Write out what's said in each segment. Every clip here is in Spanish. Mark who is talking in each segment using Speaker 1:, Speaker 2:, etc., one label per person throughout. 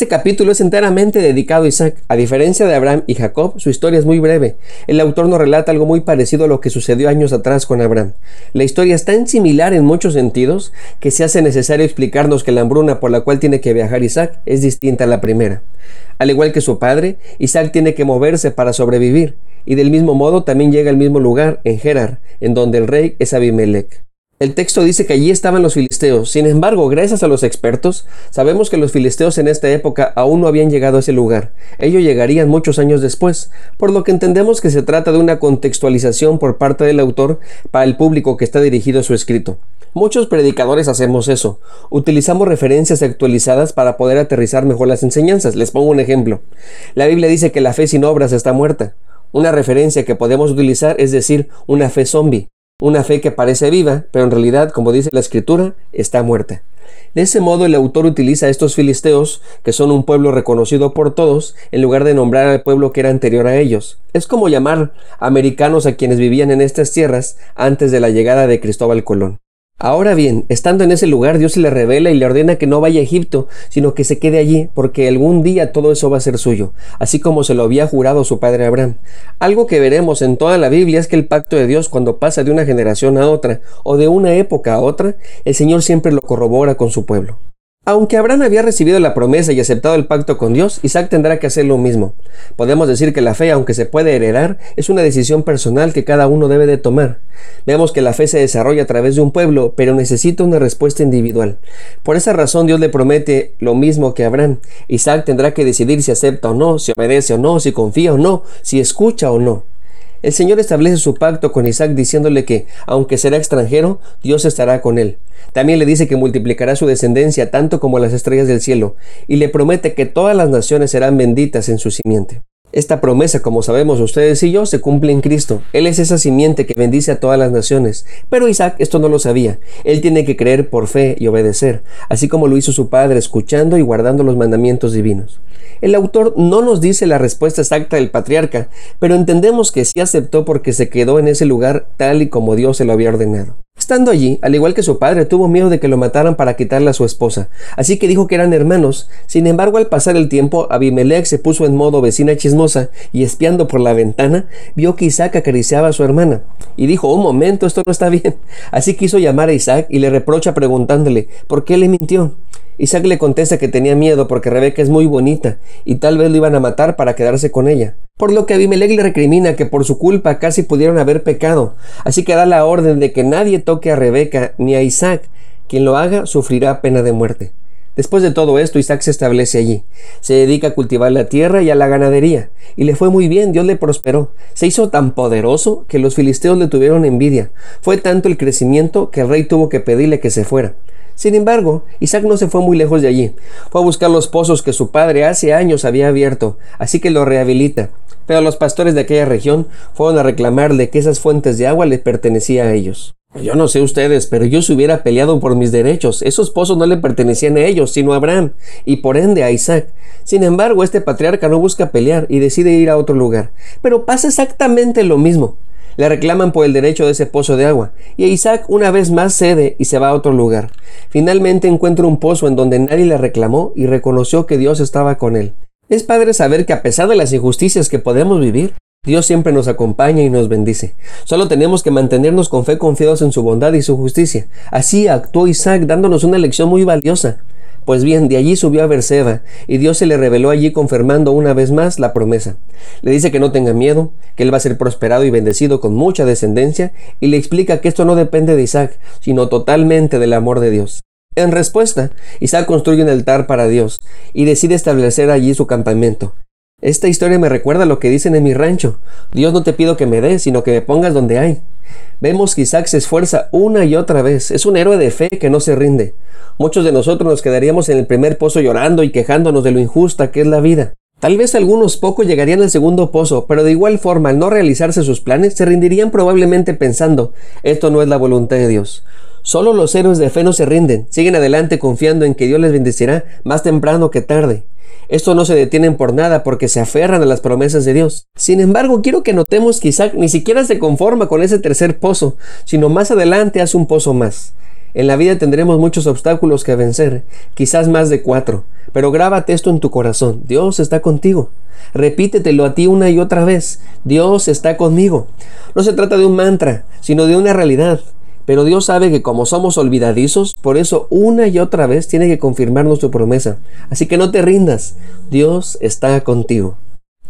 Speaker 1: Este capítulo es enteramente dedicado a Isaac. A diferencia de Abraham y Jacob, su historia es muy breve. El autor nos relata algo muy parecido a lo que sucedió años atrás con Abraham. La historia es tan similar en muchos sentidos que se hace necesario explicarnos que la hambruna por la cual tiene que viajar Isaac es distinta a la primera. Al igual que su padre, Isaac tiene que moverse para sobrevivir, y del mismo modo también llega al mismo lugar, en Gerar, en donde el rey es Abimelech. El texto dice que allí estaban los filisteos. Sin embargo, gracias a los expertos, sabemos que los filisteos en esta época aún no habían llegado a ese lugar. Ellos llegarían muchos años después, por lo que entendemos que se trata de una contextualización por parte del autor para el público que está dirigido a su escrito. Muchos predicadores hacemos eso. Utilizamos referencias actualizadas para poder aterrizar mejor las enseñanzas. Les pongo un ejemplo. La Biblia dice que la fe sin obras está muerta. Una referencia que podemos utilizar es decir, una fe zombie. Una fe que parece viva, pero en realidad, como dice la escritura, está muerta. De ese modo el autor utiliza a estos filisteos, que son un pueblo reconocido por todos, en lugar de nombrar al pueblo que era anterior a ellos. Es como llamar americanos a quienes vivían en estas tierras antes de la llegada de Cristóbal Colón. Ahora bien, estando en ese lugar, Dios se le revela y le ordena que no vaya a Egipto, sino que se quede allí, porque algún día todo eso va a ser suyo, así como se lo había jurado su padre Abraham. Algo que veremos en toda la Biblia es que el pacto de Dios cuando pasa de una generación a otra o de una época a otra, el Señor siempre lo corrobora con su pueblo. Aunque Abraham había recibido la promesa y aceptado el pacto con Dios, Isaac tendrá que hacer lo mismo. Podemos decir que la fe, aunque se puede heredar, es una decisión personal que cada uno debe de tomar. Vemos que la fe se desarrolla a través de un pueblo, pero necesita una respuesta individual. Por esa razón Dios le promete lo mismo que Abraham. Isaac tendrá que decidir si acepta o no, si obedece o no, si confía o no, si escucha o no. El Señor establece su pacto con Isaac diciéndole que, aunque será extranjero, Dios estará con él. También le dice que multiplicará su descendencia tanto como las estrellas del cielo, y le promete que todas las naciones serán benditas en su simiente. Esta promesa, como sabemos ustedes y yo, se cumple en Cristo. Él es esa simiente que bendice a todas las naciones. Pero Isaac esto no lo sabía. Él tiene que creer por fe y obedecer, así como lo hizo su padre, escuchando y guardando los mandamientos divinos. El autor no nos dice la respuesta exacta del patriarca, pero entendemos que sí aceptó porque se quedó en ese lugar tal y como Dios se lo había ordenado. Estando allí, al igual que su padre, tuvo miedo de que lo mataran para quitarle a su esposa, así que dijo que eran hermanos. Sin embargo, al pasar el tiempo, Abimelech se puso en modo vecina chismosa y espiando por la ventana, vio que Isaac acariciaba a su hermana. Y dijo, un momento, esto no está bien. Así quiso llamar a Isaac y le reprocha preguntándole, ¿por qué le mintió? Isaac le contesta que tenía miedo porque Rebeca es muy bonita y tal vez lo iban a matar para quedarse con ella. Por lo que Abimelech le recrimina que por su culpa casi pudieron haber pecado, así que da la orden de que nadie toque a Rebeca ni a Isaac. Quien lo haga sufrirá pena de muerte. Después de todo esto, Isaac se establece allí. Se dedica a cultivar la tierra y a la ganadería. Y le fue muy bien, Dios le prosperó. Se hizo tan poderoso que los filisteos le tuvieron envidia. Fue tanto el crecimiento que el rey tuvo que pedirle que se fuera. Sin embargo, Isaac no se fue muy lejos de allí. Fue a buscar los pozos que su padre hace años había abierto, así que lo rehabilita. Pero los pastores de aquella región fueron a reclamarle que esas fuentes de agua le pertenecían a ellos. Yo no sé ustedes, pero yo se hubiera peleado por mis derechos. Esos pozos no le pertenecían a ellos, sino a Abraham, y por ende a Isaac. Sin embargo, este patriarca no busca pelear y decide ir a otro lugar. Pero pasa exactamente lo mismo. Le reclaman por el derecho de ese pozo de agua, y Isaac una vez más cede y se va a otro lugar. Finalmente encuentra un pozo en donde nadie le reclamó y reconoció que Dios estaba con él. Es padre saber que a pesar de las injusticias que podemos vivir, Dios siempre nos acompaña y nos bendice. Solo tenemos que mantenernos con fe confiados en su bondad y su justicia. Así actuó Isaac dándonos una lección muy valiosa. Pues bien, de allí subió a Berseba, y Dios se le reveló allí confirmando una vez más la promesa. Le dice que no tenga miedo, que él va a ser prosperado y bendecido con mucha descendencia, y le explica que esto no depende de Isaac, sino totalmente del amor de Dios. En respuesta, Isaac construye un altar para Dios y decide establecer allí su campamento. Esta historia me recuerda lo que dicen en mi rancho. Dios no te pido que me des, sino que me pongas donde hay. Vemos que Isaac se esfuerza una y otra vez. Es un héroe de fe que no se rinde. Muchos de nosotros nos quedaríamos en el primer pozo llorando y quejándonos de lo injusta que es la vida. Tal vez algunos pocos llegarían al segundo pozo, pero de igual forma al no realizarse sus planes se rendirían probablemente pensando, esto no es la voluntad de Dios. Solo los héroes de fe no se rinden, siguen adelante confiando en que Dios les bendecirá más temprano que tarde. Estos no se detienen por nada porque se aferran a las promesas de Dios. Sin embargo, quiero que notemos que Isaac ni siquiera se conforma con ese tercer pozo, sino más adelante hace un pozo más. En la vida tendremos muchos obstáculos que vencer, quizás más de cuatro, pero grábate esto en tu corazón, Dios está contigo. Repítetelo a ti una y otra vez, Dios está conmigo. No se trata de un mantra, sino de una realidad. Pero Dios sabe que como somos olvidadizos, por eso una y otra vez tiene que confirmarnos su promesa. Así que no te rindas, Dios está contigo.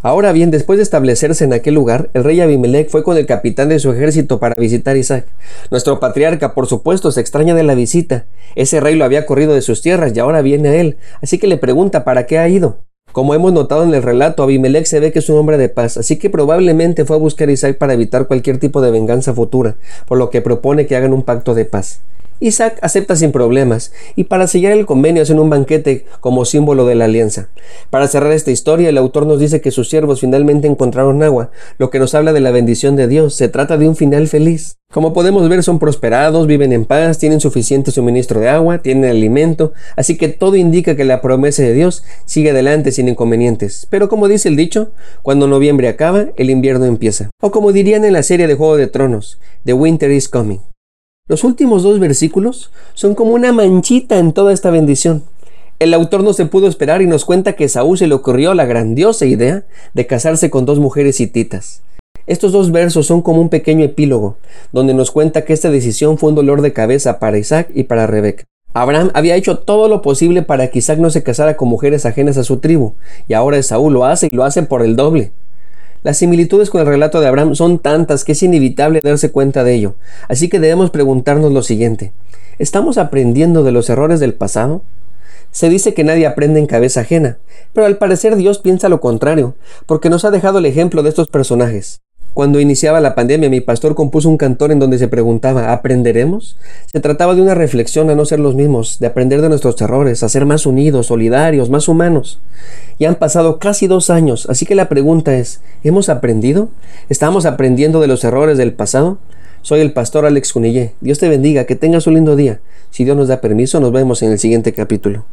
Speaker 1: Ahora bien, después de establecerse en aquel lugar, el rey Abimelech fue con el capitán de su ejército para visitar Isaac. Nuestro patriarca, por supuesto, se extraña de la visita. Ese rey lo había corrido de sus tierras y ahora viene a él, así que le pregunta para qué ha ido. Como hemos notado en el relato, Abimelech se ve que es un hombre de paz, así que probablemente fue a buscar a Isaac para evitar cualquier tipo de venganza futura, por lo que propone que hagan un pacto de paz. Isaac acepta sin problemas y para sellar el convenio hacen un banquete como símbolo de la alianza. Para cerrar esta historia, el autor nos dice que sus siervos finalmente encontraron agua, lo que nos habla de la bendición de Dios. Se trata de un final feliz. Como podemos ver, son prosperados, viven en paz, tienen suficiente suministro de agua, tienen alimento, así que todo indica que la promesa de Dios sigue adelante sin inconvenientes. Pero como dice el dicho, cuando noviembre acaba, el invierno empieza. O como dirían en la serie de Juego de Tronos, The Winter is Coming. Los últimos dos versículos son como una manchita en toda esta bendición. El autor no se pudo esperar y nos cuenta que Saúl se le ocurrió la grandiosa idea de casarse con dos mujeres hititas. Estos dos versos son como un pequeño epílogo, donde nos cuenta que esta decisión fue un dolor de cabeza para Isaac y para Rebeca. Abraham había hecho todo lo posible para que Isaac no se casara con mujeres ajenas a su tribu, y ahora Saúl lo hace y lo hace por el doble. Las similitudes con el relato de Abraham son tantas que es inevitable darse cuenta de ello, así que debemos preguntarnos lo siguiente. ¿Estamos aprendiendo de los errores del pasado? Se dice que nadie aprende en cabeza ajena, pero al parecer Dios piensa lo contrario, porque nos ha dejado el ejemplo de estos personajes. Cuando iniciaba la pandemia, mi pastor compuso un cantor en donde se preguntaba, ¿aprenderemos? Se trataba de una reflexión a no ser los mismos, de aprender de nuestros errores, a ser más unidos, solidarios, más humanos. Ya han pasado casi dos años, así que la pregunta es, ¿hemos aprendido? ¿Estamos aprendiendo de los errores del pasado? Soy el pastor Alex Cunillé. Dios te bendiga, que tengas un lindo día. Si Dios nos da permiso, nos vemos en el siguiente capítulo.